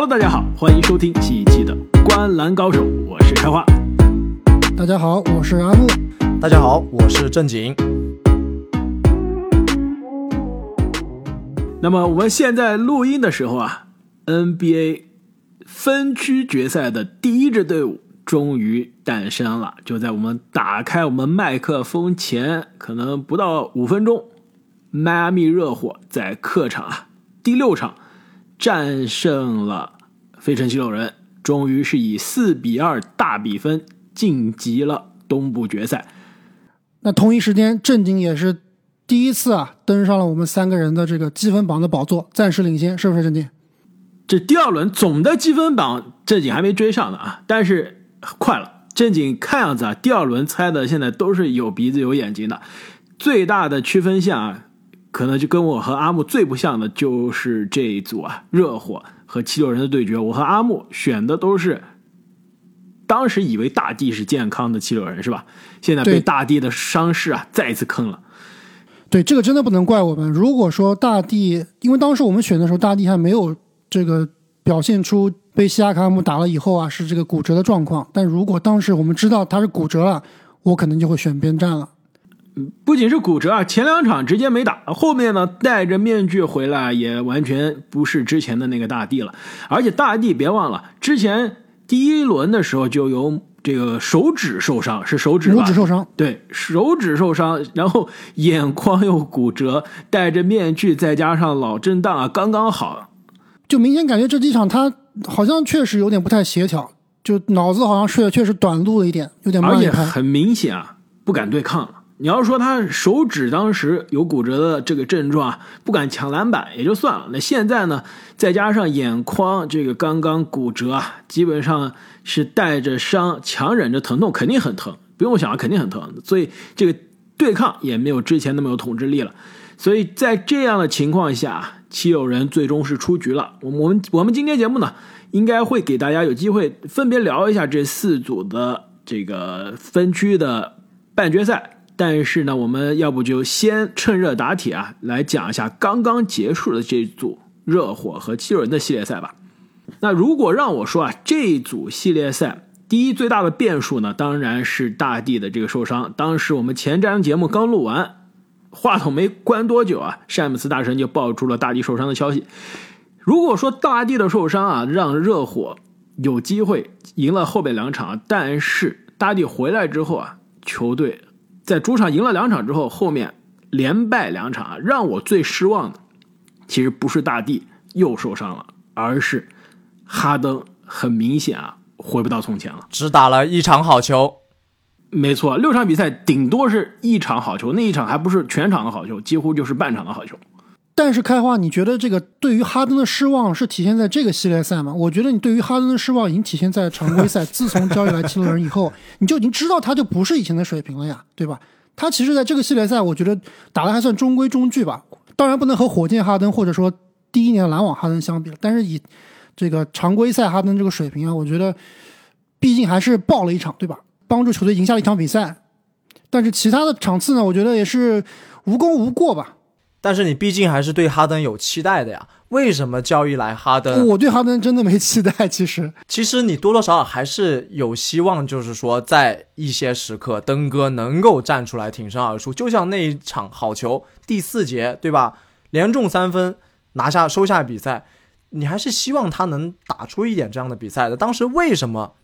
Hello，大家好，欢迎收听新一期的《观篮高手》，我是开花。大家好，我是阿木。大家好，我是正经。那么我们现在录音的时候啊，NBA 分区决赛的第一支队伍终于诞生了。就在我们打开我们麦克风前，可能不到五分钟，迈阿密热火在客场啊第六场战胜了费城七六人，终于是以四比二大比分晋级了东部决赛。那同一时间，正经也是第一次啊登上了我们三个人的这个积分榜的宝座，暂时领先，是不是正经？这第二轮总的积分榜正经还没追上呢啊，但是快了。正经看样子啊，第二轮猜的现在都是有鼻子有眼睛的。最大的区分线啊，可能就跟我和阿木最不像的就是这一组啊，热火和七六人的对决。我和阿木选的都是当时以为大地是健康的七六人是吧？现在被对大地的伤势啊再一次坑了。对，这个真的不能怪我们。如果说大地，因为当时我们选的时候，大地还没有这个表现出被西亚卡姆打了以后啊是这个骨折的状况。但如果当时我们知道他是骨折了，我可能就会选边站了。不仅是骨折啊，前两场直接没打，后面呢戴着面具回来也完全不是之前的那个大帝了。而且大帝别忘了，之前第一轮的时候就有这个手指受伤，是手指吧？拇指受伤，对，手指受伤，然后眼眶又骨折，戴着面具，再加上脑震荡啊，刚刚好。就明显感觉这几场他好像确实有点不太协调，就脑子好像确确实短路了一点，有点而慢一拍。且很明显啊，不敢对抗了。你要说他手指当时有骨折的这个症状啊，不敢抢篮板也就算了。那现在呢，再加上眼眶这个刚刚骨折啊，基本上是带着伤，强忍着疼痛，肯定很疼，不用想，肯定很疼。所以这个对抗也没有之前那么有统治力了。所以在这样的情况下，七友人最终是出局了。我们我们今天节目呢，应该会给大家有机会分别聊一下这四组的这个分区的半决赛。但是呢，我们要不就先趁热打铁啊，来讲一下刚刚结束的这组热火和七六人的系列赛吧。那如果让我说啊，这一组系列赛第一最大的变数呢，当然是大帝的这个受伤。当时我们前瞻节目刚录完，话筒没关多久啊，詹姆斯大神就爆出了大帝受伤的消息。如果说大帝的受伤啊，让热火有机会赢了后边两场，但是大帝回来之后啊，球队在主场赢了两场之后，后面连败两场啊，让我最失望的其实不是大帝又受伤了，而是哈登很明显啊回不到从前了。只打了一场好球，没错，六场比赛顶多是一场好球，那一场还不是全场的好球，几乎就是半场的好球。但是开花，你觉得这个对于哈登的失望是体现在这个系列赛吗？我觉得你对于哈登的失望已经体现在常规赛。自从交易来七六人以后，你就已经知道他就不是以前的水平了呀，对吧？他其实在这个系列赛，我觉得打的还算中规中矩吧。当然不能和火箭哈登或者说第一年篮网哈登相比了，但是以这个常规赛哈登这个水平啊，我觉得毕竟还是爆了一场，对吧？帮助球队赢下了一场比赛。但是其他的场次呢，我觉得也是无功无过吧。但是你毕竟还是对哈登有期待的呀。为什么交易来哈登？我对哈登真的没期待，其实。其实你多多少少还是有希望，就是说在一些时刻，登哥能够站出来挺身而出。就像那一场好球，第四节对吧，连中三分拿下收下比赛，你还是希望他能打出一点这样的比赛的。当时为什么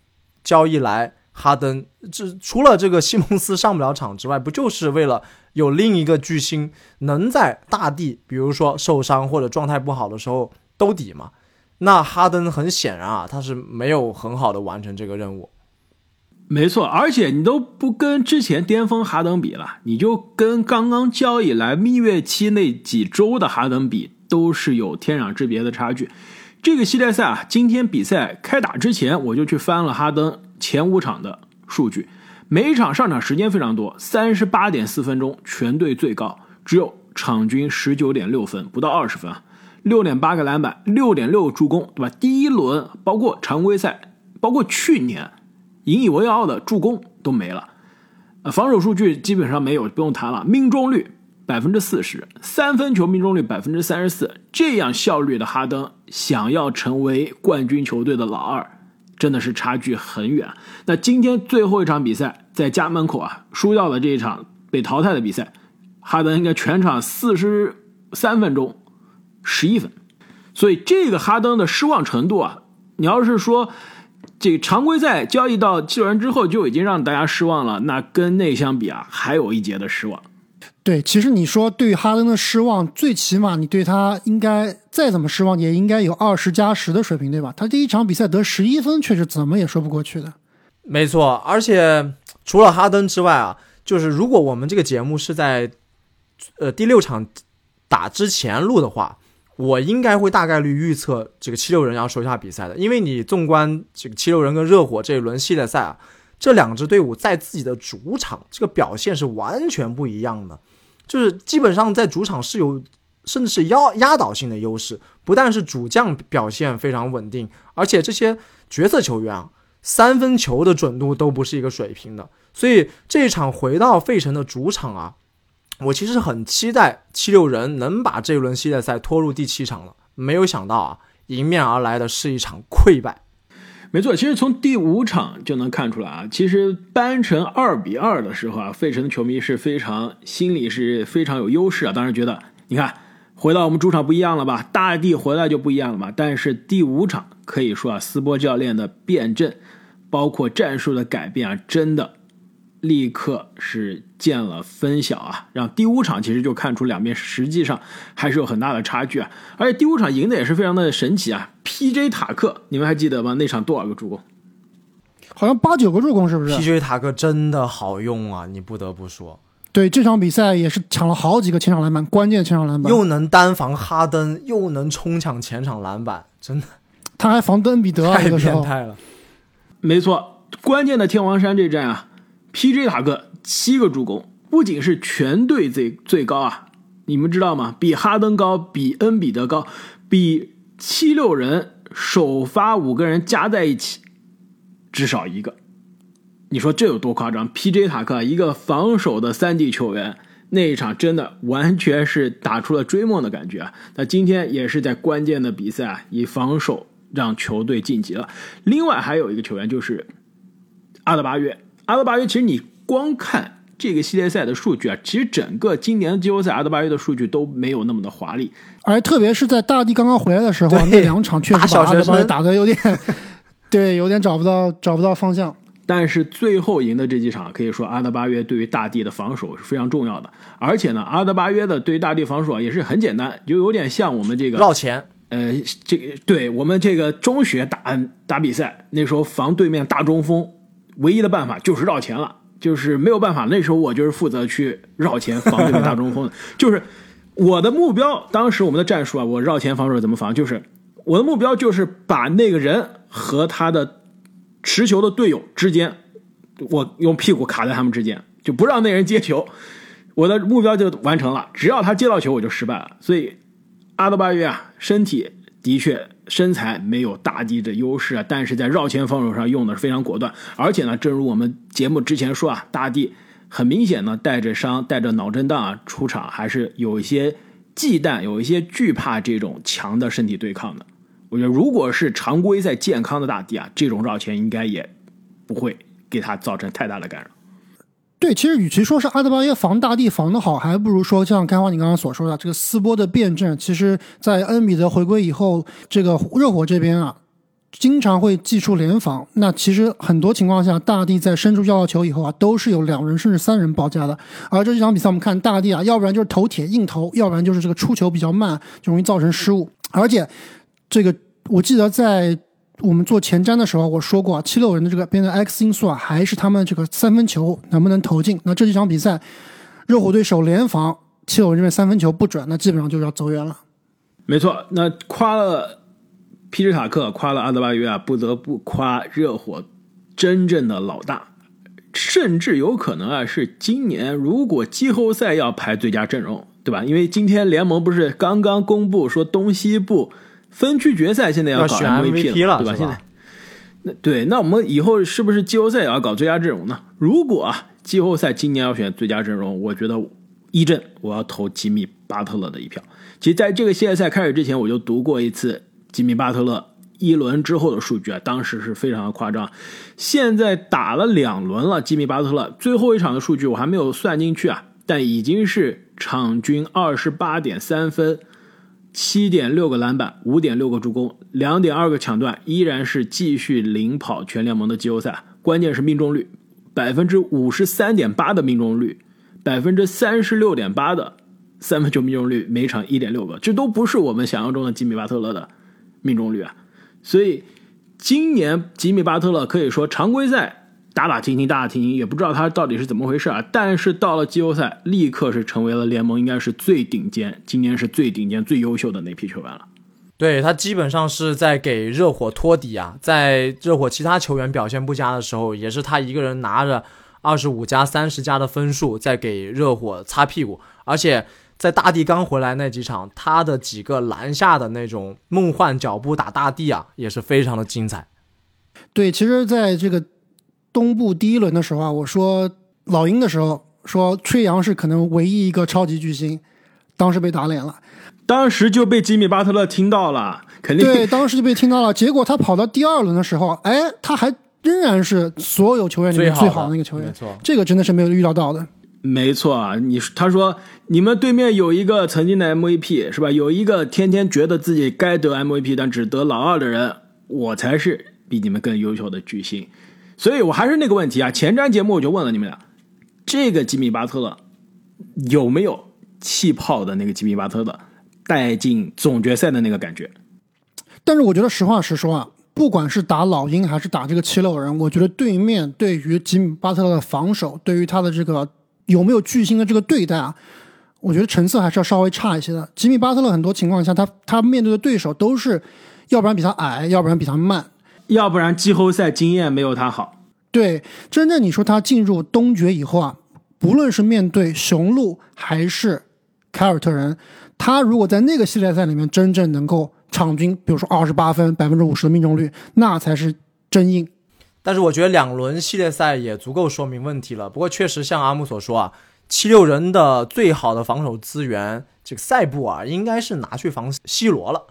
交易来哈登？这除了这个西蒙斯上不了场之外，不就是为了有另一个巨星能在大地，比如说受伤或者状态不好的时候兜底吗？那哈登很显然啊，他是没有很好的完成这个任务。没错，而且你都不跟之前巅峰哈登比了，你就跟刚刚交易来蜜月期那几周的哈登比，都是有天壤之别的差距。这个系列赛啊，今天比赛开打之前，我就去翻了哈登前五场的数据，每场上场时间非常多，三十八点四分钟，全队最高，只有场均十九点六分，不到二十分啊，六点八个篮板，六点六助攻，对吧？第一轮包括常规赛，包括去年。引以为傲的助攻都没了，防守数据基本上没有，不用谈了。命中率百分之四十，三分球命中率百分之三十四，这样效率的哈登，想要成为冠军球队的老二，真的是差距很远。那今天最后一场比赛在家门口啊，输掉了这一场被淘汰的比赛，哈登应该全场四十三分钟，十一分。所以这个哈登的失望程度啊，你要是说。这个常规赛交易到七六人之后就已经让大家失望了，那跟那相比啊，还有一节的失望。对，其实你说对于哈登的失望，最起码你对他应该再怎么失望，也应该有二十加十的水平，对吧？他第一场比赛得十一分，确实怎么也说不过去的。没错，而且除了哈登之外啊，就是如果我们这个节目是在呃第六场打之前录的话。我应该会大概率预测这个七六人要收下比赛的，因为你纵观这个七六人跟热火这一轮系列赛啊，这两支队伍在自己的主场这个表现是完全不一样的，就是基本上在主场是有甚至是压压倒性的优势，不但是主将表现非常稳定，而且这些角色球员啊，三分球的准度都不是一个水平的，所以这一场回到费城的主场啊。我其实很期待七六人能把这一轮系列赛拖入第七场了，没有想到啊，迎面而来的是一场溃败。没错，其实从第五场就能看出来啊，其实扳成二比二的时候啊，费城的球迷是非常心里是非常有优势啊，当时觉得你看回到我们主场不一样了吧，大地回来就不一样了吧。但是第五场可以说啊，斯波教练的变阵，包括战术的改变啊，真的。立刻是见了分晓啊，让第五场其实就看出两边实际上还是有很大的差距啊。而且第五场赢的也是非常的神奇啊，P.J. 塔克，你们还记得吗？那场多少个助攻？好像八九个助攻，是不是？P.J. 塔克真的好用啊，你不得不说。对这场比赛也是抢了好几个前场篮板，关键前场篮板，又能单防哈登，又能冲抢前场篮板，真的。他还防登比德，太变态了。没错，关键的天王山这战啊。P.J. 塔克七个助攻，不仅是全队最最高啊，你们知道吗？比哈登高，比恩比德高，比七六人首发五个人加在一起至少一个。你说这有多夸张？P.J. 塔克一个防守的三 D 球员，那一场真的完全是打出了追梦的感觉啊！那今天也是在关键的比赛啊，以防守让球队晋级了。另外还有一个球员就是阿德巴约。阿德巴约，其实你光看这个系列赛的数据啊，其实整个今年的季后赛阿德巴约的数据都没有那么的华丽，而特别是在大帝刚刚回来的时候，那两场确实把阿德巴约打的有点，对，有点找不到找不到方向。但是最后赢的这几场，可以说阿德巴约对于大帝的防守是非常重要的。而且呢，阿德巴约的对于大帝防守也是很简单，就有点像我们这个绕前。呃，这个对我们这个中学打打比赛，那时候防对面大中锋。唯一的办法就是绕前了，就是没有办法。那时候我就是负责去绕前防这个大中锋的，就是我的目标。当时我们的战术啊，我绕前防守怎么防？就是我的目标就是把那个人和他的持球的队友之间，我用屁股卡在他们之间，就不让那人接球。我的目标就完成了，只要他接到球，我就失败了。所以阿德巴约啊，身体的确。身材没有大帝的优势啊，但是在绕前防守上用的是非常果断，而且呢，正如我们节目之前说啊，大帝很明显呢带着伤、带着脑震荡啊出场，还是有一些忌惮、有一些惧怕这种强的身体对抗的。我觉得，如果是常规赛健康的大帝啊，这种绕前应该也不会给他造成太大的干扰。对，其实与其说是阿德巴约防大地防得好，还不如说像开花你刚刚所说的这个斯波的辩证。其实，在恩比德回归以后，这个热火这边啊，经常会祭出联防。那其实很多情况下，大地在伸出要球以后啊，都是有两人甚至三人包夹的。而这几场比赛，我们看大地啊，要不然就是投铁硬投，要不然就是这个出球比较慢，就容易造成失误。而且，这个我记得在。我们做前瞻的时候，我说过，七六人的这个边的 X 因素啊，还是他们这个三分球能不能投进。那这几场比赛，热火队首联防，七六人这边三分球不准，那基本上就要走远了。没错，那夸了皮什塔克，夸了阿德巴约啊，不得不夸热火真正的老大，甚至有可能啊是今年如果季后赛要排最佳阵容，对吧？因为今天联盟不是刚刚公布说东西部。分区决赛现在要搞 MVP 了，对吧？现在，那对，那我们以后是不是季后赛也要搞最佳阵容呢？如果啊，季后赛今年要选最佳阵容，我觉得一阵我要投吉米巴特勒的一票。其实，在这个系列赛开始之前，我就读过一次吉米巴特勒一轮之后的数据啊，当时是非常的夸张。现在打了两轮了，吉米巴特勒最后一场的数据我还没有算进去啊，但已经是场均二十八点三分。七点六个篮板，五点六个助攻，两点二个抢断，依然是继续领跑全联盟的季后赛。关键是命中率，百分之五十三点八的命中率，百分之三十六点八的三分球命中率，每场一点六个，这都不是我们想象中的吉米巴特勒的命中率啊。所以今年吉米巴特勒可以说常规赛。打打停停，打打停停，也不知道他到底是怎么回事啊！但是到了季后赛，立刻是成为了联盟应该是最顶尖，今年是最顶尖、最优秀的那批球员了。对他基本上是在给热火托底啊，在热火其他球员表现不佳的时候，也是他一个人拿着二十五加三十加的分数在给热火擦屁股。而且在大帝刚回来那几场，他的几个篮下的那种梦幻脚步打大帝啊，也是非常的精彩。对，其实在这个。东部第一轮的时候啊，我说老鹰的时候说吹杨是可能唯一一个超级巨星，当时被打脸了，当时就被吉米巴特勒听到了，肯定对，当时就被听到了。结果他跑到第二轮的时候，哎，他还仍然是所有球员里面最好的那个球员，没错，这个真的是没有预料到的。没错啊，你他说你们对面有一个曾经的 MVP 是吧？有一个天天觉得自己该得 MVP 但只得老二的人，我才是比你们更优秀的巨星。所以，我还是那个问题啊。前瞻节目我就问了你们俩，这个吉米巴特勒有没有气泡的那个吉米巴特勒带进总决赛的那个感觉？但是，我觉得实话实说啊，不管是打老鹰还是打这个七六人，我觉得对面对于吉米巴特勒的防守，对于他的这个有没有巨星的这个对待啊，我觉得成色还是要稍微差一些的。吉米巴特勒很多情况下，他他面对的对手都是要不然比他矮，要不然比他慢。要不然季后赛经验没有他好。对，真正你说他进入东决以后啊，不论是面对雄鹿还是凯尔特人，他如果在那个系列赛里面真正能够场均，比如说二十八分、百分之五十的命中率，那才是真硬。但是我觉得两轮系列赛也足够说明问题了。不过确实像阿姆所说啊，七六人的最好的防守资源，这个塞布尔应该是拿去防 C 罗了。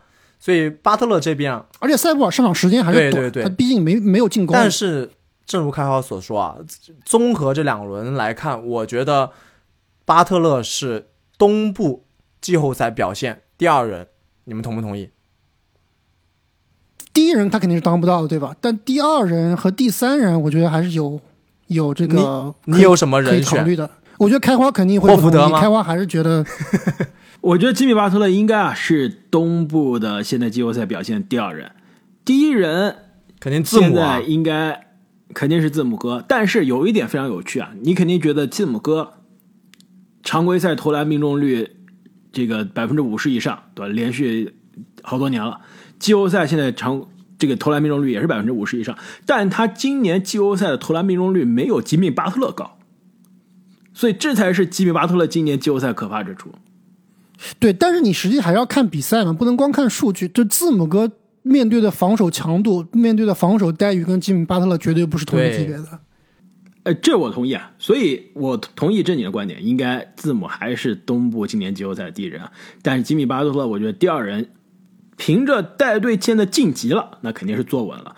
所以巴特勒这边，而且塞布尔上场时间还是短，他毕竟没没有进攻。但是，正如开豪所说啊，综合这两轮来看，我觉得巴特勒是东部季后赛表现第二人，你们同不同意？第一人他肯定是当不到的，对吧？但第二人和第三人，我觉得还是有有这个你有什么人考虑的？我觉得开花肯定会霍福德开花还是觉得。我觉得吉米巴特勒应该啊是东部的现在季后赛表现第二人，第一人肯定字母现在应该肯定是字母哥。但是有一点非常有趣啊，你肯定觉得字母哥常规赛投篮命中率这个百分之五十以上，对吧？连续好多年了。季后赛现在常这个投篮命中率也是百分之五十以上，但他今年季后赛的投篮命中率没有吉米巴特勒高，所以这才是吉米巴特勒今年季后赛可怕之处。对，但是你实际还要看比赛嘛，不能光看数据。就字母哥面对的防守强度、面对的防守待遇，跟吉米巴特勒绝对不是同一级别的。呃，这我同意啊，所以我同意正你的观点，应该字母还是东部今年季后赛的第一人啊。但是吉米巴特勒，我觉得第二人，凭着带队现在晋级了，那肯定是坐稳了。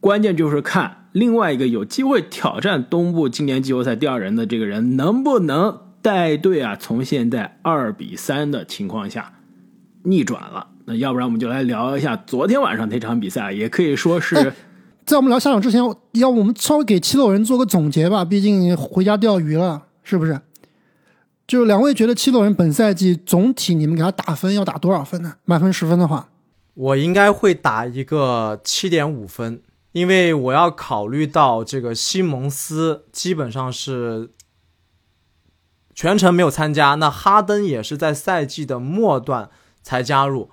关键就是看另外一个有机会挑战东部今年季后赛第二人的这个人能不能。带队啊，从现在二比三的情况下逆转了。那要不然我们就来聊一下昨天晚上那场比赛，也可以说是 在我们聊下场之前，要不我们稍微给七六人做个总结吧。毕竟回家钓鱼了，是不是？就两位觉得七六人本赛季总体你们给他打分要打多少分呢？满分十分的话，我应该会打一个七点五分，因为我要考虑到这个西蒙斯基本上是。全程没有参加，那哈登也是在赛季的末段才加入。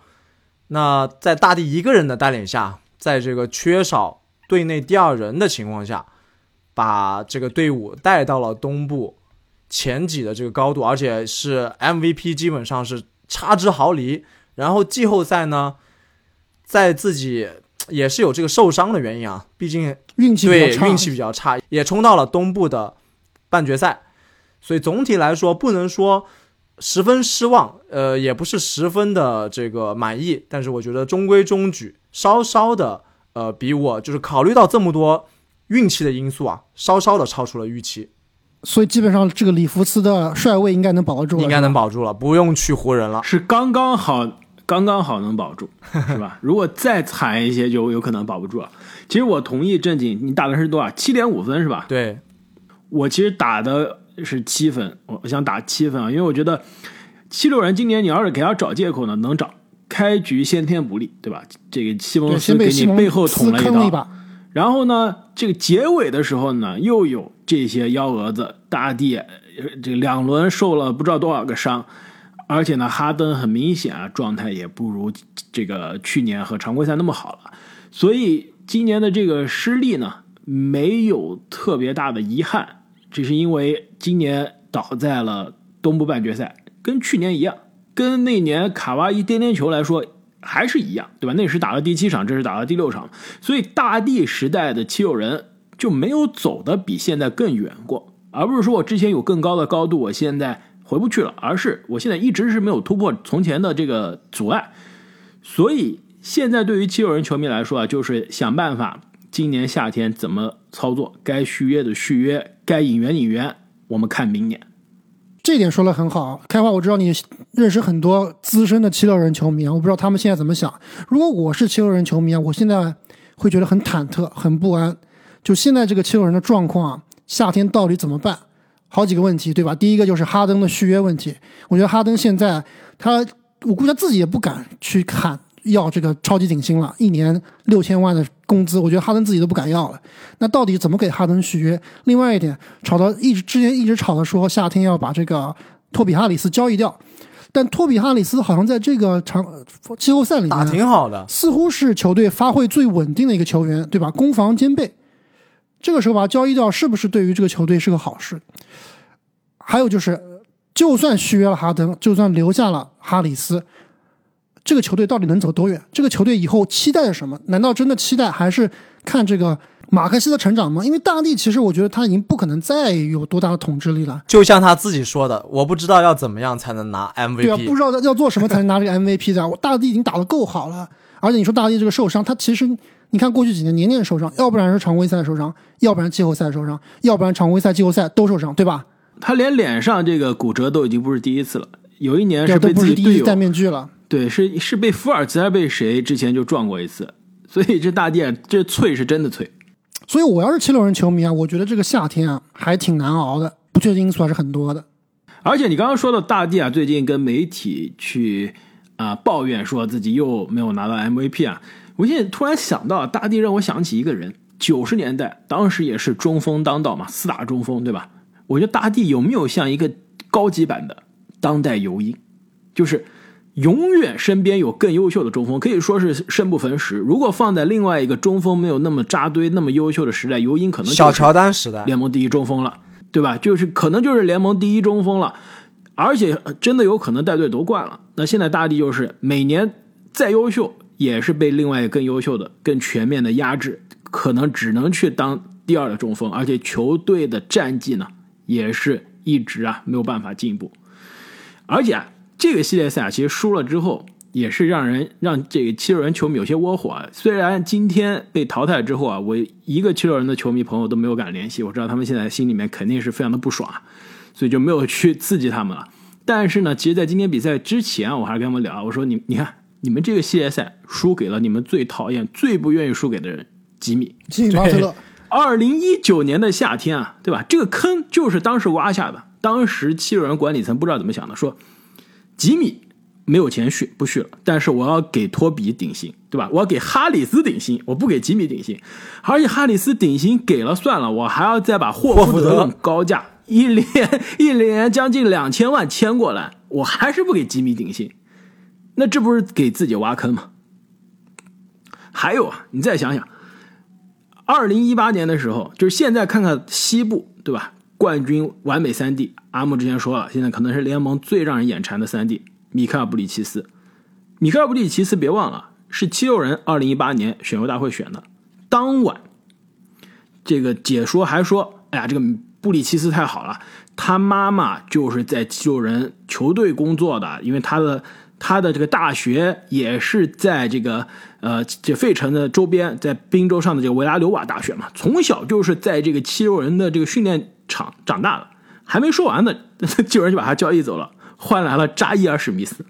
那在大帝一个人的带领下，在这个缺少队内第二人的情况下，把这个队伍带到了东部前几的这个高度，而且是 MVP 基本上是差之毫厘。然后季后赛呢，在自己也是有这个受伤的原因啊，毕竟运气对运气比较差，也冲到了东部的半决赛。所以总体来说不能说十分失望，呃，也不是十分的这个满意，但是我觉得中规中矩，稍稍的呃，比我就是考虑到这么多运气的因素啊，稍稍的超出了预期，所以基本上这个里弗斯的帅位应该能保得住了，应该能保住了，不用去湖人了。是刚刚好，刚刚好能保住，是吧？如果再惨一些，就有可能保不住了。其实我同意正经，你打的是多少？七点五分是吧？对，我其实打的是七分，我想打七分啊，因为我觉得七六人今年你要是给他找借口呢，能找。开局先天不利，对吧？这个西蒙斯给你背后捅了一刀，然后呢，这个结尾的时候呢，又有这些幺蛾子大帝，这两轮受了不知道多少个伤，而且呢，哈登很明显啊，状态也不如这个去年和常规赛那么好了，所以今年的这个失利呢，没有特别大的遗憾，只是因为今年倒在了东部半决赛，跟去年一样。跟那年卡哇伊颠颠球来说还是一样，对吧？那是打了第七场，这是打了第六场，所以大帝时代的七六人就没有走的比现在更远过，而不是说我之前有更高的高度，我现在回不去了，而是我现在一直是没有突破从前的这个阻碍。所以现在对于七六人球迷来说啊，就是想办法今年夏天怎么操作，该续约的续约，该引援引援，我们看明年。这点说的很好，开花，我知道你认识很多资深的七六人球迷啊，我不知道他们现在怎么想。如果我是七六人球迷啊，我现在会觉得很忐忑、很不安。就现在这个七六人的状况啊，夏天到底怎么办？好几个问题，对吧？第一个就是哈登的续约问题，我觉得哈登现在他，我估计他自己也不敢去看。要这个超级顶薪了，一年六千万的工资，我觉得哈登自己都不敢要了。那到底怎么给哈登续约？另外一点，吵到一直之前一直吵的说夏天要把这个托比哈里斯交易掉，但托比哈里斯好像在这个场季后赛里面打挺好的，似乎是球队发挥最稳定的一个球员，对吧？攻防兼备。这个时候把他交易掉，是不是对于这个球队是个好事？还有就是，就算续约了哈登，就算留下了哈里斯。这个球队到底能走多远？这个球队以后期待什么？难道真的期待还是看这个马克西的成长吗？因为大帝其实我觉得他已经不可能再有多大的统治力了。就像他自己说的，我不知道要怎么样才能拿 MVP。对啊，不知道要做什么才能拿这个 MVP 的。我大帝已经打得够好了，而且你说大帝这个受伤，他其实你看过去几年年年受伤，要不然是常规赛受伤，要不然季后赛受伤，要不然常规赛、季后赛都受伤，对吧？他连脸上这个骨折都已经不是第一次了，有一年是被自己队友戴面具了。对，是是被福尔茨还是被谁之前就撞过一次，所以这大帝这脆是真的脆。所以我要是七六人球迷啊，我觉得这个夏天啊还挺难熬的，不确定因素还是很多的。而且你刚刚说的大帝啊，最近跟媒体去啊抱怨说自己又没有拿到 MVP 啊，我现在突然想到，大帝让我想起一个人，九十年代当时也是中锋当道嘛，四大中锋对吧？我觉得大帝有没有像一个高级版的当代尤因，就是。永远身边有更优秀的中锋，可以说是生不逢时。如果放在另外一个中锋没有那么扎堆、那么优秀的时代，尤因可能小乔丹时代联盟第一中锋了，对吧？就是可能就是联盟第一中锋了，而且真的有可能带队夺冠了。那现在大帝就是每年再优秀，也是被另外一个更优秀的、更全面的压制，可能只能去当第二的中锋，而且球队的战绩呢，也是一直啊没有办法进步，而且。这个系列赛啊，其实输了之后，也是让人让这个七六人球迷有些窝火啊。虽然今天被淘汰之后啊，我一个七六人的球迷朋友都没有敢联系，我知道他们现在心里面肯定是非常的不爽，所以就没有去刺激他们了。但是呢，其实，在今天比赛之前，我还是跟他们聊，我说你你看，你们这个系列赛输给了你们最讨厌、最不愿意输给的人——吉米。吉米巴特勒。二零一九年的夏天啊，对吧？这个坑就是当时挖下的。当时七六人管理层不知道怎么想的，说。吉米没有钱续不续了，但是我要给托比顶薪，对吧？我要给哈里斯顶薪，我不给吉米顶薪，而且哈里斯顶薪给了算了，我还要再把霍福德用高价一连一连将近两千万签过来，我还是不给吉米顶薪，那这不是给自己挖坑吗？还有啊，你再想想，二零一八年的时候，就是现在看看西部，对吧？冠军完美三 D，阿木之前说了，现在可能是联盟最让人眼馋的三 D。米克尔布里奇斯，米克尔布里奇斯，别忘了是七六人二零一八年选秀大会选的。当晚，这个解说还说：“哎呀，这个布里奇斯太好了，他妈妈就是在七六人球队工作的，因为他的他的这个大学也是在这个呃这费城的周边，在宾州上的这个维拉纽瓦大学嘛，从小就是在这个七六人的这个训练场长大的。还没说完呢，七六人就把他交易走了，换来了扎伊尔史密斯。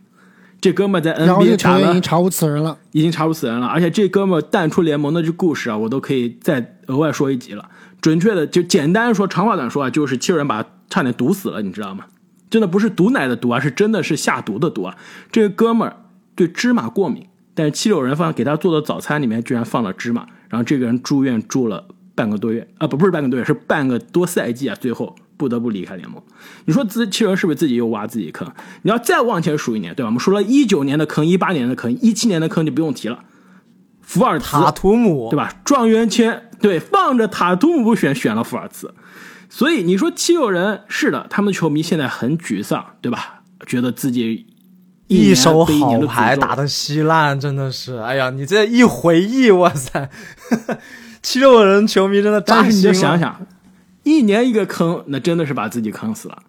这哥们在 NBA 查了已经查无此人了。已经查无此人了，而且这哥们淡出联盟的这故事啊，我都可以再额外说一集了。准确的就简单说，长话短说啊，就是七六人把他差点毒死了，你知道吗？真的不是毒奶的毒啊，是真的是下毒的毒啊。这个哥们儿对芝麻过敏，但是七六人放给他做的早餐里面居然放了芝麻，然后这个人住院住了半个多月啊，不不是半个多月，是半个多赛季啊，最后不得不离开联盟。你说自七六人是不是自己又挖自己坑？你要再往前数一年，对吧？我们说了一九年的坑，一八年的坑，一七年的坑就不用提了。福尔塔图姆对吧？状元签对，放着塔图姆不选，选了福尔茨。所以你说七六人是的，他们球迷现在很沮丧，对吧？觉得自己一手好牌打的稀烂，真的是，哎呀，你这一回忆，哇塞，七六人球迷真的扎但是你心了。就想想，一年一个坑，那真的是把自己坑死了。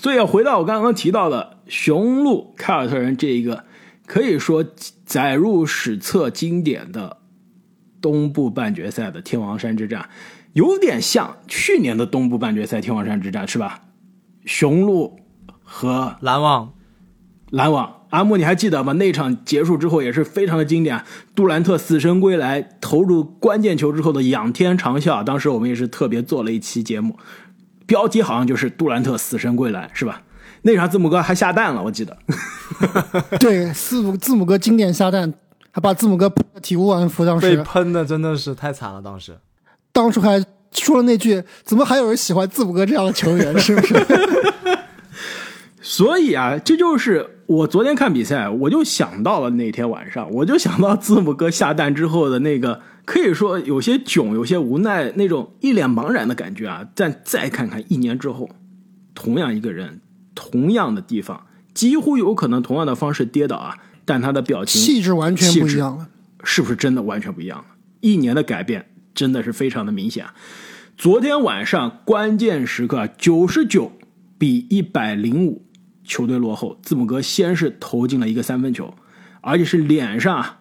所以要回到我刚刚提到的雄鹿凯尔特人这一个可以说载入史册经典的东部半决赛的天王山之战，有点像去年的东部半决赛天王山之战，是吧？雄鹿和篮网篮网。阿木，你还记得吗？那场结束之后也是非常的经典，杜兰特死神归来，投入关键球之后的仰天长啸。当时我们也是特别做了一期节目，标题好像就是杜兰特死神归来，是吧？那场字母哥还下蛋了，我记得。对，字母字母哥经典下蛋，还把字母哥体无完肤。当时被喷的真的是太惨了，当时。当初还说了那句：“怎么还有人喜欢字母哥这样的球员？” 是不是？所以啊，这就是我昨天看比赛，我就想到了那天晚上，我就想到字母哥下蛋之后的那个，可以说有些囧、有些无奈那种一脸茫然的感觉啊。但再看看一年之后，同样一个人，同样的地方，几乎有可能同样的方式跌倒啊，但他的表情气质完全不一样了。是不是真的完全不一样了？一年的改变真的是非常的明显。昨天晚上关键时刻，九十九比一百零五，球队落后。字母哥先是投进了一个三分球，而且是脸上啊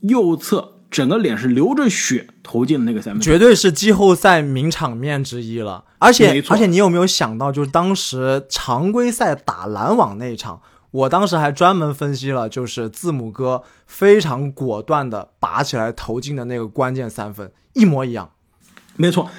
右侧整个脸是流着血投进了那个三分球。绝对是季后赛名场面之一了。而且而且，你有没有想到，就是当时常规赛打篮网那一场，我当时还专门分析了，就是字母哥非常果断的拔起来投进的那个关键三分，一模一样。没错，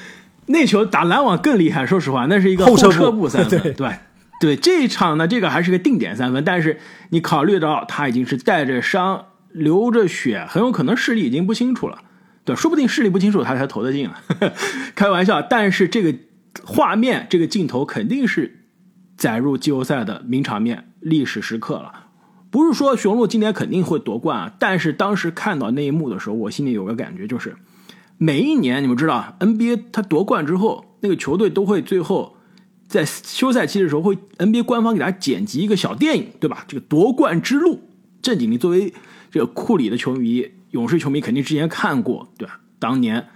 那球打篮网更厉害。说实话，那是一个后撤步三分，对对对。这一场呢，这个还是个定点三分，但是你考虑到他已经是带着伤、流着血，很有可能视力已经不清楚了，对，说不定视力不清楚他才投得进啊。开玩笑，但是这个画面、这个镜头肯定是载入季后赛的名场面、历史时刻了。不是说雄鹿今年肯定会夺冠啊，但是当时看到那一幕的时候，我心里有个感觉，就是每一年你们知道 NBA 他夺冠之后，那个球队都会最后在休赛期的时候会 NBA 官方给他剪辑一个小电影，对吧？这个夺冠之路，正经，你作为这个库里的球迷、勇士球迷，肯定之前看过，对吧？当年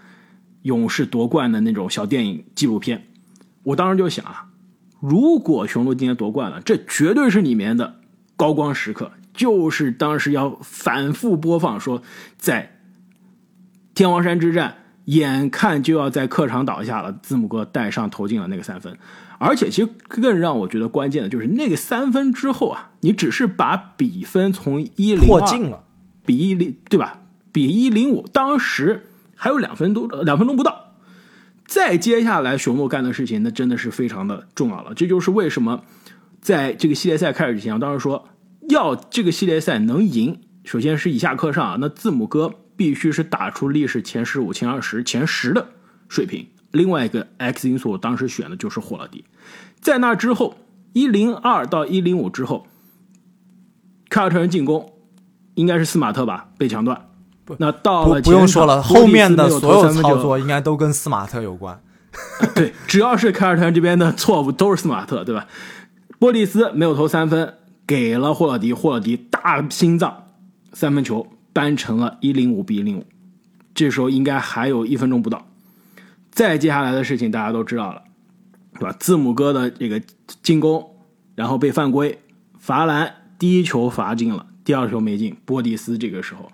勇士夺冠的那种小电影纪录片，我当时就想啊，如果雄鹿今天夺冠了，这绝对是里面的高光时刻，就是当时要反复播放说在天王山之战，眼看就要在客场倒下了，字母哥带上投进了那个三分，而且其实更让我觉得关键的就是那个三分之后啊，你只是把比分从一零破进了，比一零对吧？比一零五，当时还有两分多，两分钟不到。再接下来雄鹿干的事情，那真的是非常的重要了。这就是为什么在这个系列赛开始之前，我当时说要这个系列赛能赢，首先是以下课上啊，那字母哥必须是打出历史前十五、前二十、前十的水平。另外一个 X 因素，我当时选的就是霍勒迪。在那之后，一零二到一零五之后，凯尔特人进攻应该是斯马特吧被抢断。那到了不用说了，后面的所有操作应该都跟斯马特有关。对，只要是凯尔特人这边的错误，都是斯马特，对吧？波利斯没有投三分，给了霍勒迪，霍勒迪大心脏三分球扳成了一零五比一零五。这时候应该还有一分钟不到。再接下来的事情大家都知道了，对吧？字母哥的这个进攻，然后被犯规，罚篮，第一球罚进了，第二球没进。波蒂斯这个时候，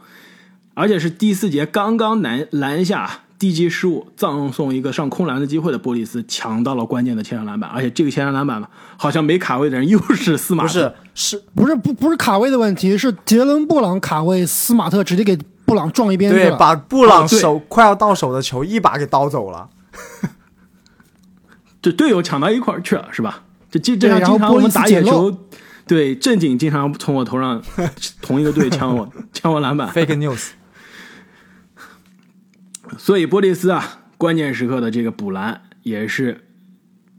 而且是第四节刚刚篮篮下低级失误，葬送一个上空篮的机会的波利斯抢到了关键的前场篮板，而且这个前场篮板呢，好像没卡位的人又是斯马不特，是是，不是不不是卡位的问题，是杰伦布朗卡位，斯马特直接给布朗撞一边去对，了。把布朗手快要到手的球一把给刀走了。这队友抢到一块儿去了，是吧？这经这样对然后经常我们打野球，对正经经常从我头上同一个队抢我 抢我篮板，Fake news，所以波利斯啊，关键时刻的这个补篮也是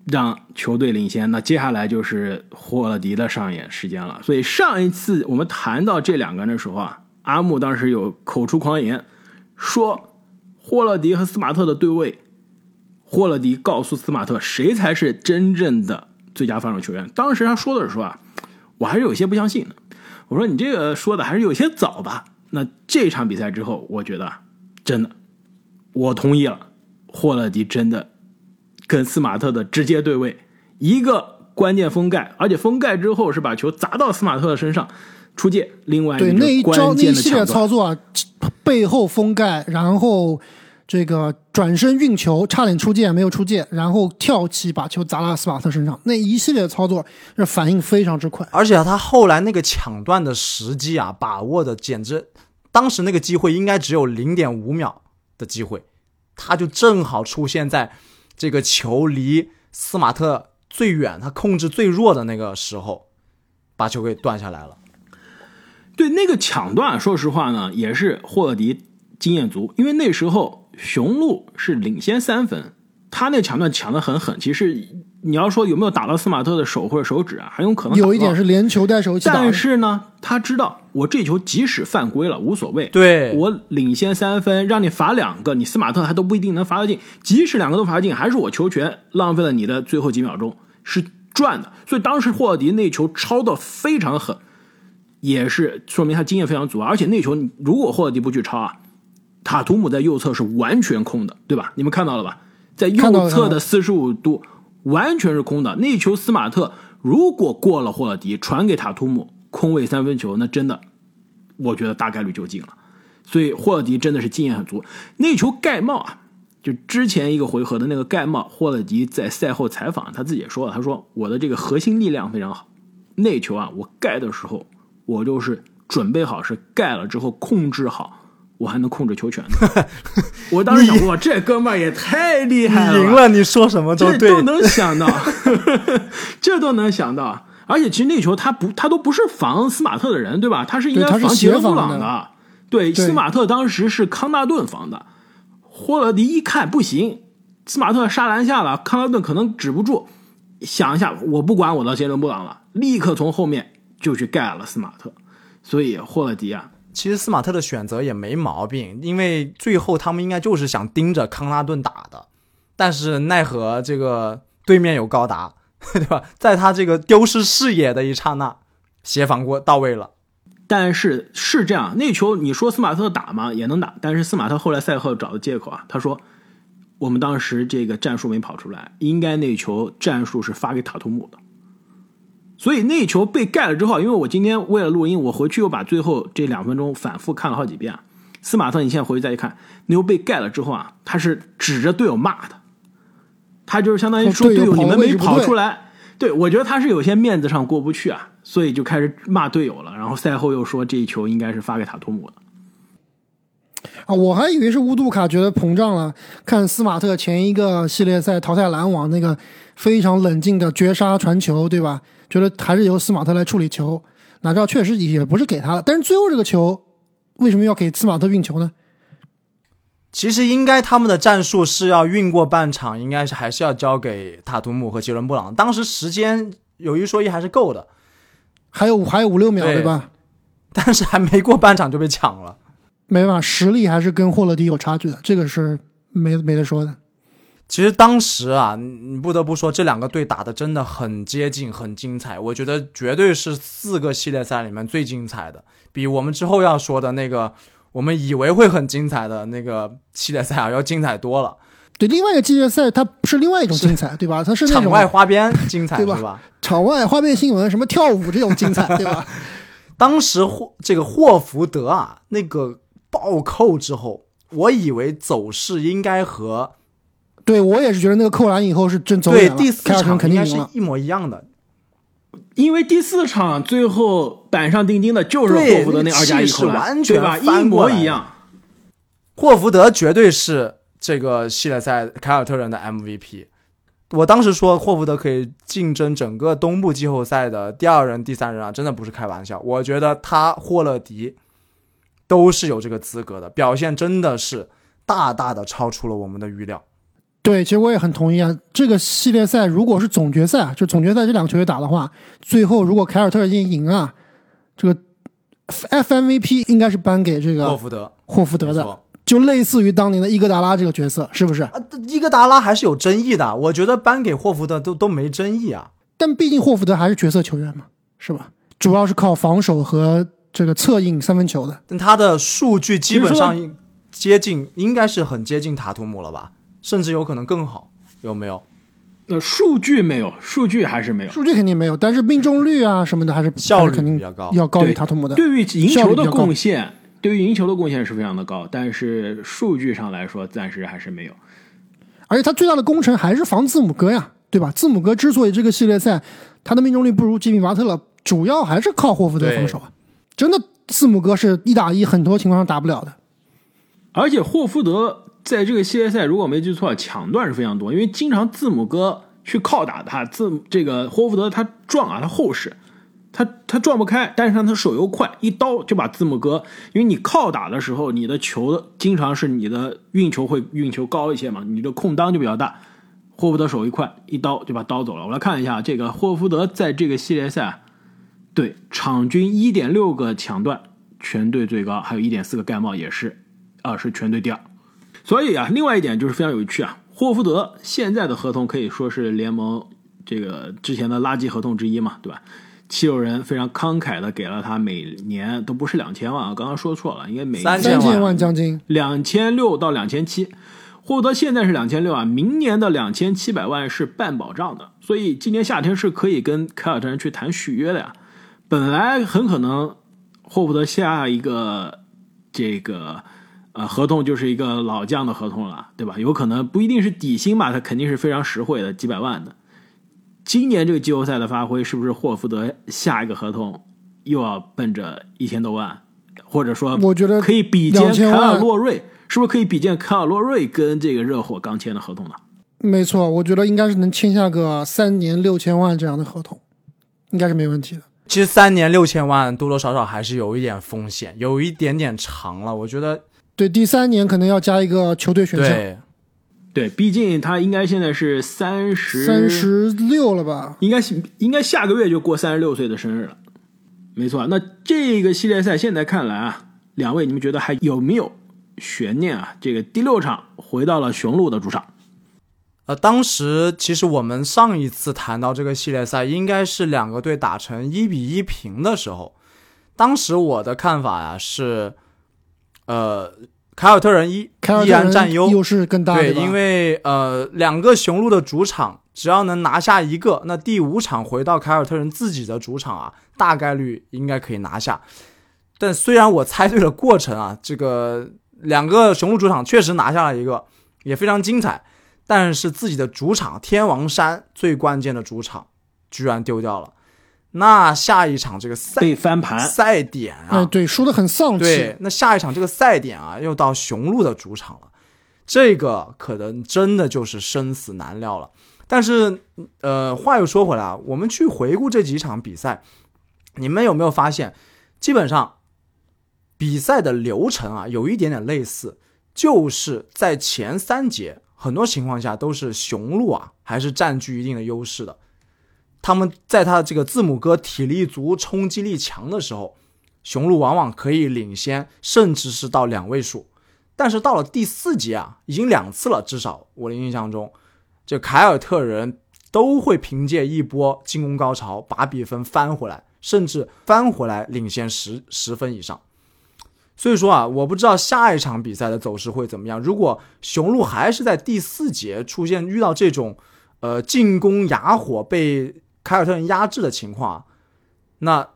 让球队领先。那接下来就是霍勒迪的上演时间了。所以上一次我们谈到这两个人的时候啊，阿木当时有口出狂言，说霍勒迪和斯马特的对位，霍勒迪告诉斯马特谁才是真正的最佳防守球员。当时他说的时候啊，我还是有些不相信的。我说你这个说的还是有些早吧？那这场比赛之后，我觉得真的。我同意了，霍勒迪真的跟斯马特的直接对位，一个关键封盖，而且封盖之后是把球砸到斯马特的身上出界，另外对那一个关招那一系列键的，操作啊，背后封盖，然后这个转身运球，差点出界没有出界，然后跳起把球砸到斯马特身上，那一系列操作是反应非常之快。而且他后来那个抢断的时机啊，把握的简直，当时那个机会应该只有零点五秒的机会，他就正好出现在这个球离斯马特最远，他控制最弱的那个时候，把球给断下来了。对那个抢断，说实话呢，也是霍勒迪经验足，因为那时候雄鹿是领先三分，他那抢断抢的很狠。其实你要说有没有打到斯马特的手或者手指啊，很有可能有一点是连球带手一起但是呢，他知道我这球即使犯规了无所谓，对我领先三分，让你罚两个，你斯马特还都不一定能罚得进。即使两个都罚进，还是我球权浪费了你的最后几秒钟，是赚的。所以当时霍尔迪那球抄的非常狠，也是说明他经验非常足。而且那球如果霍尔迪不去抄啊，塔图姆在右侧是完全空的，对吧？你们看到了吧？在右侧的四十五度完全是空的。那球斯马特如果过了霍勒迪，传给塔图姆空位三分球，那真的，我觉得大概率就进了。所以霍勒迪真的是经验很足。那球盖帽啊，就之前一个回合的那个盖帽，霍勒迪在赛后采访他自己也说了，他说我的这个核心力量非常好。那球啊，我盖的时候，我就是准备好是盖了之后控制好，我还能控制球权呢。我当时想，哇，这哥们儿也太厉害了吧，赢了，你说什么都对。这都能想到，这都能想到。而且其实那球他不，他都不是防斯马特的人，对吧？他是应该防杰伦布朗的。对，对斯马特当时是康纳顿防的，霍勒迪一看不行，斯马特杀篮下了，康纳顿可能止不住，想一下，我不管我的杰伦布朗了，立刻从后面就去盖了斯马特。所以霍勒迪啊，其实斯马特的选择也没毛病，因为最后他们应该就是想盯着康拉顿打的，但是奈何这个对面有高达，对吧？在他这个丢失视野的一刹那，协防过到位了。但是是这样，那球你说斯马特打吗？也能打，但是斯马特后来赛后找的借口啊，他说我们当时这个战术没跑出来，应该那球战术是发给塔图姆的。所以那球被盖了之后，因为我今天为了录音，我回去又把最后这两分钟反复看了好几遍啊。斯马特，你现在回去再一看，那球被盖了之后啊，他是指着队友骂的，他就是相当于说说队友你们没跑出来。对，我觉得他是有些面子上过不去啊，所以就开始骂队友了。然后赛后又说这一球应该是发给塔图姆的。啊，我还以为是乌杜卡觉得膨胀了，看斯马特前一个系列赛淘汰篮网那个非常冷静的绝杀传球，对吧？觉得还是由斯马特来处理球，哪知道确实也不是给他了。但是最后这个球为什么要给斯马特运球呢？其实应该他们的战术是要运过半场，应该是还是要交给塔图姆和杰伦布朗。当时时间有一说一还是够的，还有还有五六秒，对对吧？但是还没过半场就被抢了。没办法，实力还是跟霍勒迪有差距的，这个是没没得说的。其实当时啊，你你不得不说这两个队打的真的很接近，很精彩。我觉得绝对是四个系列赛里面最精彩的，比我们之后要说的那个我们以为会很精彩的那个系列赛啊要精彩多了。对，另外一个系列赛它是另外一种精彩，对吧？它是那种场外花边精彩 对吧？场外花边新闻，什么跳舞这种精彩，对吧？当时霍这个霍福德啊，那个暴扣之后，我以为走势应该和对我也是觉得那个扣篮以后是真走对远了，第四场肯定是一模一样的。因为第四场最后板上钉钉的就是霍福德那那二加一扣篮，完全对吧？一模一样。霍福德绝对是这个系列赛凯尔特人的 MVP。我当时说霍福德可以竞争整个东部季后赛的第二人、第三人啊，真的不是开玩笑。我觉得他、霍勒迪都是有这个资格的，表现真的是大大的超出了我们的预料。对，其实我也很同意啊。这个系列赛如果是总决赛啊，就总决赛这两个球队打的话，最后如果凯尔特人赢啊，这个 FMVP 应该是颁给这个霍福德霍福德的，就类似于当年的伊戈达拉这个角色，是不是？啊，伊戈达拉还是有争议的，我觉得颁给霍福德都都没争议啊。但毕竟霍福德还是角色球员嘛，是吧？主要是靠防守和这个策应三分球的。但他的数据基本上接近，应该是很接近塔图姆了吧，甚至有可能更好，有没有？那数据没有，数据还是没有。数据肯定没有，但是命中率啊什么的还是效率肯定比较高要高于对塔图姆的。对于赢球的贡献，对于赢球的贡献是非常的高，但是数据上来说，暂时还是没有。而且他最大的功臣还是防字母哥呀，对吧？字母哥之所以这个系列赛他的命中率不如吉米巴特勒，主要还是靠霍福德防守啊。真的，字母哥是一打一，很多情况上打不了的。而且霍福德在这个系列赛，如果没记错，抢断是非常多，因为经常字母哥去靠打他，字母这个霍福德他撞啊，他后视，他他撞不开，但是他手又快，一刀就把字母哥，因为你靠打的时候，你的球的经常是你的运球会运球高一些嘛，你的空当就比较大。霍福德手一快，一刀就把刀走了。我来看一下这个霍福德在这个系列赛，对场均一点六个抢断，全队最高，还有一点四个盖帽也是，啊是全队第二。所以啊，另外一点就是非常有趣啊，霍福德现在的合同可以说是联盟这个之前的垃圾合同之一嘛，对吧？七六人非常慷慨的给了他每年都不是两千万啊，刚刚说错了，应该每三三千万将近，两千六到两千七，霍福德现在是两千六啊，明年的两千七百万是半保障的，所以今年夏天是可以跟凯尔特人去谈续约的呀。本来很可能霍福德下一个这个呃合同就是一个老将的合同了，对吧？有可能不一定是底薪吧，他肯定是非常实惠的，几百万的。今年这个季后赛的发挥，是不是霍福德下一个合同又要奔着一千多万，或者说我觉得可以比肩2000凯尔洛瑞，是不是可以比肩凯尔洛瑞跟这个热火刚签的合同呢？没错，我觉得应该是能签下个三年六千万这样的合同，应该是没问题的。其实三年六千万多多少少还是有一点风险，有一点点长了。我觉得对，第三年可能要加一个球队选项，对，对，毕竟他应该现在是三十三，十六了吧？应该是应该下个月就过三十六岁的生日了。没错，那这个系列赛现在看来啊，两位你们觉得还有没有悬念啊？这个第六场回到了雄鹿的主场，呃，当时其实我们上一次谈到这个系列赛，应该是两个队打成一比一平的时候。当时我的看法呀是，呃，凯尔特人依依然占优，优势更大，对，因为呃，两个雄鹿的主场只要能拿下一个，那第五场回到凯尔特人自己的主场啊，大概率应该可以拿下。但虽然我猜对了过程啊，这个两个雄鹿主场确实拿下了一个，也非常精彩，但是自己的主场天王山最关键的主场居然丢掉了。那下一场这个赛被翻盘，赛点啊，哎，对，输的很丧气。对，那下一场这个赛点啊，又到雄鹿的主场了，这个可能真的就是生死难料了。但是，呃，话又说回来啊，我们去回顾这几场比赛，你们有没有发现，基本上比赛的流程啊，有一点点类似，就是在前三节，很多情况下都是雄鹿啊，还是占据一定的优势的。他们在他的这个字母哥体力足、冲击力强的时候，雄鹿往往可以领先，甚至是到两位数。但是到了第四节啊，已经两次了，至少我的印象中，这凯尔特人都会凭借一波进攻高潮把比分翻回来，甚至翻回来领先十十分以上。所以说啊，我不知道下一场比赛的走势会怎么样。如果雄鹿还是在第四节出现遇到这种，呃，进攻哑火被凯尔特人压制的情况，那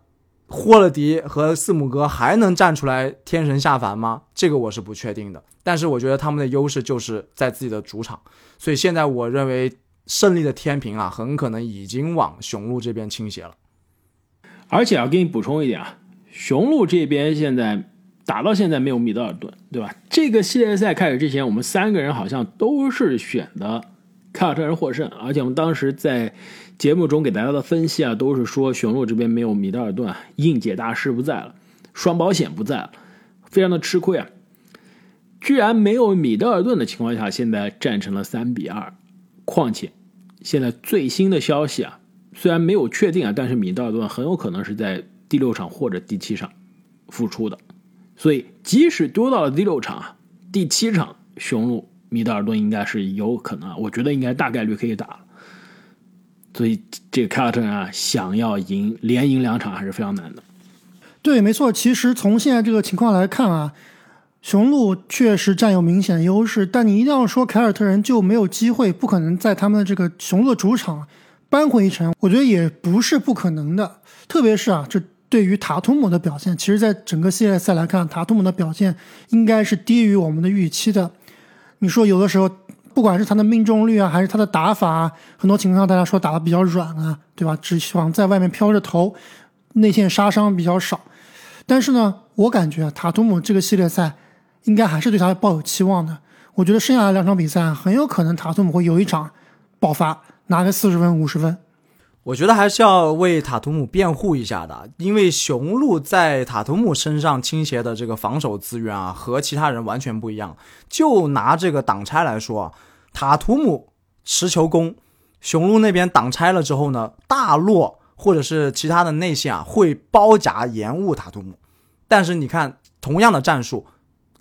霍勒迪和字母哥还能站出来天神下凡吗？这个我是不确定的。但是我觉得他们的优势就是在自己的主场，所以现在我认为胜利的天平啊，很可能已经往雄鹿这边倾斜了。而且要给你补充一点啊，雄鹿这边现在。打到现在没有米德尔顿，对吧？这个系列赛开始之前，我们三个人好像都是选的凯尔特人获胜，而且我们当时在节目中给大家的分析啊，都是说雄鹿这边没有米德尔顿，应解大师不在了，双保险不在了，非常的吃亏啊。居然没有米德尔顿的情况下，现在战成了三比二。况且现在最新的消息啊，虽然没有确定啊，但是米德尔顿很有可能是在第六场或者第七场复出的。所以，即使丢到了第六场啊，第七场雄鹿米德尔顿应该是有可能，我觉得应该大概率可以打了。所以，这个凯尔特人啊，想要赢连赢两场还是非常难的。对，没错。其实从现在这个情况来看啊，雄鹿确实占有明显优势，但你一定要说凯尔特人就没有机会，不可能在他们的这个雄鹿主场扳回一城，我觉得也不是不可能的。特别是啊，这。对于塔图姆的表现，其实，在整个系列赛来看，塔图姆的表现应该是低于我们的预期的。你说，有的时候，不管是他的命中率啊，还是他的打法，很多情况下大家说打的比较软啊，对吧？只希望在外面飘着投，内线杀伤比较少。但是呢，我感觉塔图姆这个系列赛应该还是对他抱有期望的。我觉得剩下的两场比赛很有可能塔图姆会有一场爆发，拿个四十分、五十分。我觉得还是要为塔图姆辩护一下的，因为雄鹿在塔图姆身上倾斜的这个防守资源啊，和其他人完全不一样。就拿这个挡拆来说啊，塔图姆持球攻，雄鹿那边挡拆了之后呢，大洛或者是其他的内线啊，会包夹延误塔图姆。但是你看，同样的战术，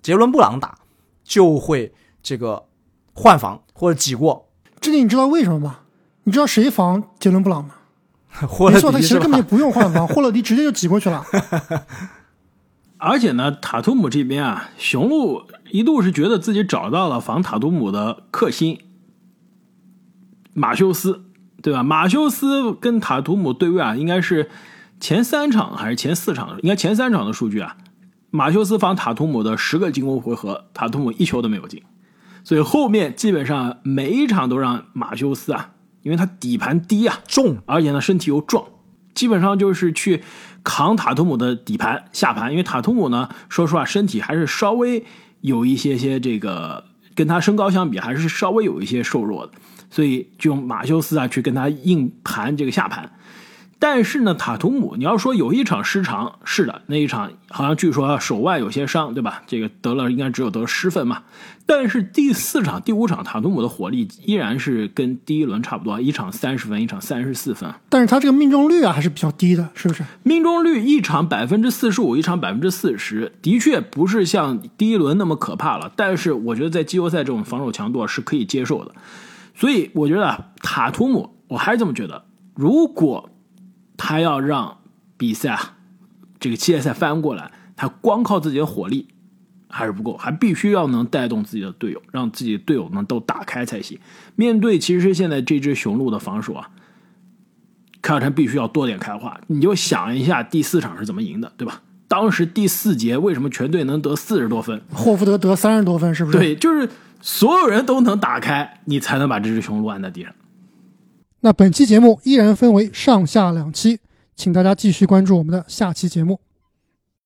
杰伦布朗打就会这个换防或者挤过。这里你知道为什么吗？你知道谁防杰伦布朗吗？霍勒迪他其实根本就不用换防，霍勒迪直接就挤过去了。而且呢，塔图姆这边啊，雄鹿一度是觉得自己找到了防塔图姆的克星马修斯，对吧？马修斯跟塔图姆对位啊，应该是前三场还是前四场？应该前三场的数据啊，马修斯防塔图姆的十个进攻回合，塔图姆一球都没有进，所以后面基本上每一场都让马修斯啊。因为他底盘低啊，重，而且呢身体又壮，基本上就是去扛塔图姆的底盘下盘。因为塔图姆呢，说实话身体还是稍微有一些些这个，跟他身高相比还是稍微有一些瘦弱的，所以就用马修斯啊去跟他硬盘这个下盘。但是呢，塔图姆，你要说有一场失常，是的，那一场好像据说手腕有些伤，对吧？这个得了，应该只有得失分嘛。但是第四场、第五场，塔图姆的火力依然是跟第一轮差不多，一场三十分，一场三十四分。但是他这个命中率啊还是比较低的，是不是？命中率一场百分之四十五，一场百分之四十，的确不是像第一轮那么可怕了。但是我觉得在季后赛这种防守强度是可以接受的。所以我觉得塔图姆，我还是这么觉得，如果。他要让比赛啊，这个系列赛翻过来，他光靠自己的火力还是不够，还必须要能带动自己的队友，让自己的队友呢都打开才行。面对其实现在这支雄鹿的防守啊，凯尔特人必须要多点开花。你就想一下第四场是怎么赢的，对吧？当时第四节为什么全队能得四十多分？霍福德得三十多分，是不是？对，就是所有人都能打开，你才能把这只雄鹿按在地上。那本期节目依然分为上下两期，请大家继续关注我们的下期节目。